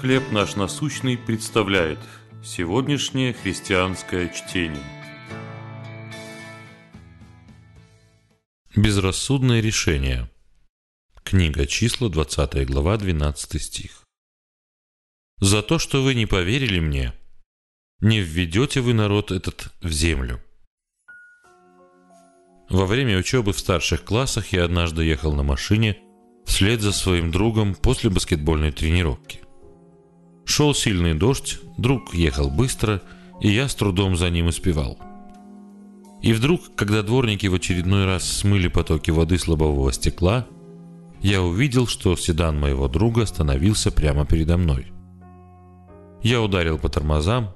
«Хлеб наш насущный» представляет сегодняшнее христианское чтение. Безрассудное решение. Книга числа, 20 глава, 12 стих. «За то, что вы не поверили мне, не введете вы народ этот в землю». Во время учебы в старших классах я однажды ехал на машине вслед за своим другом после баскетбольной тренировки. Шел сильный дождь, друг ехал быстро, и я с трудом за ним успевал. И вдруг, когда дворники в очередной раз смыли потоки воды с лобового стекла, я увидел, что седан моего друга остановился прямо передо мной. Я ударил по тормозам,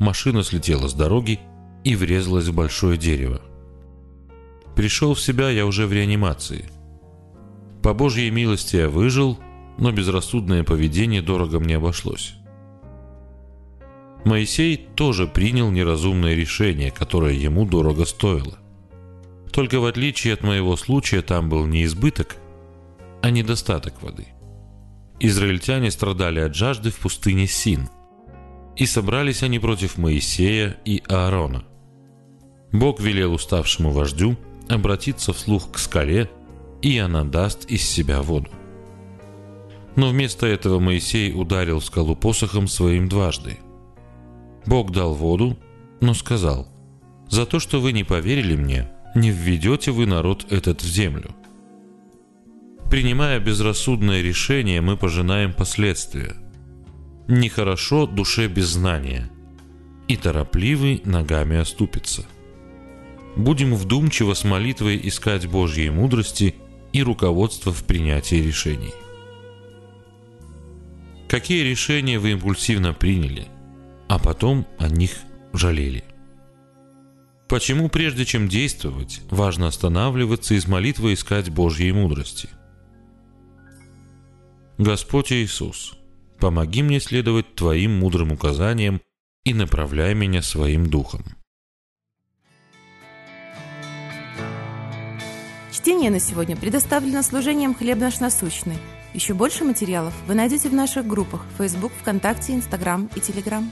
машина слетела с дороги и врезалась в большое дерево. Пришел в себя я уже в реанимации – по Божьей милости я выжил, но безрассудное поведение дорого мне обошлось. Моисей тоже принял неразумное решение, которое ему дорого стоило. Только в отличие от моего случая там был не избыток, а недостаток воды. Израильтяне страдали от жажды в пустыне Син, и собрались они против Моисея и Аарона. Бог велел уставшему вождю обратиться вслух к скале – и она даст из себя воду. Но вместо этого Моисей ударил скалу посохом своим дважды. Бог дал воду, но сказал, «За то, что вы не поверили мне, не введете вы народ этот в землю». Принимая безрассудное решение, мы пожинаем последствия. Нехорошо душе без знания, и торопливый ногами оступится. Будем вдумчиво с молитвой искать Божьей мудрости – и руководство в принятии решений. Какие решения вы импульсивно приняли, а потом о них жалели? Почему прежде чем действовать, важно останавливаться и с молитвой искать Божьей мудрости? Господь Иисус, помоги мне следовать Твоим мудрым указаниям и направляй меня своим духом. Чтение на сегодня предоставлено служением «Хлеб наш насущный». Еще больше материалов вы найдете в наших группах Facebook, ВКонтакте, Инстаграм и Телеграм.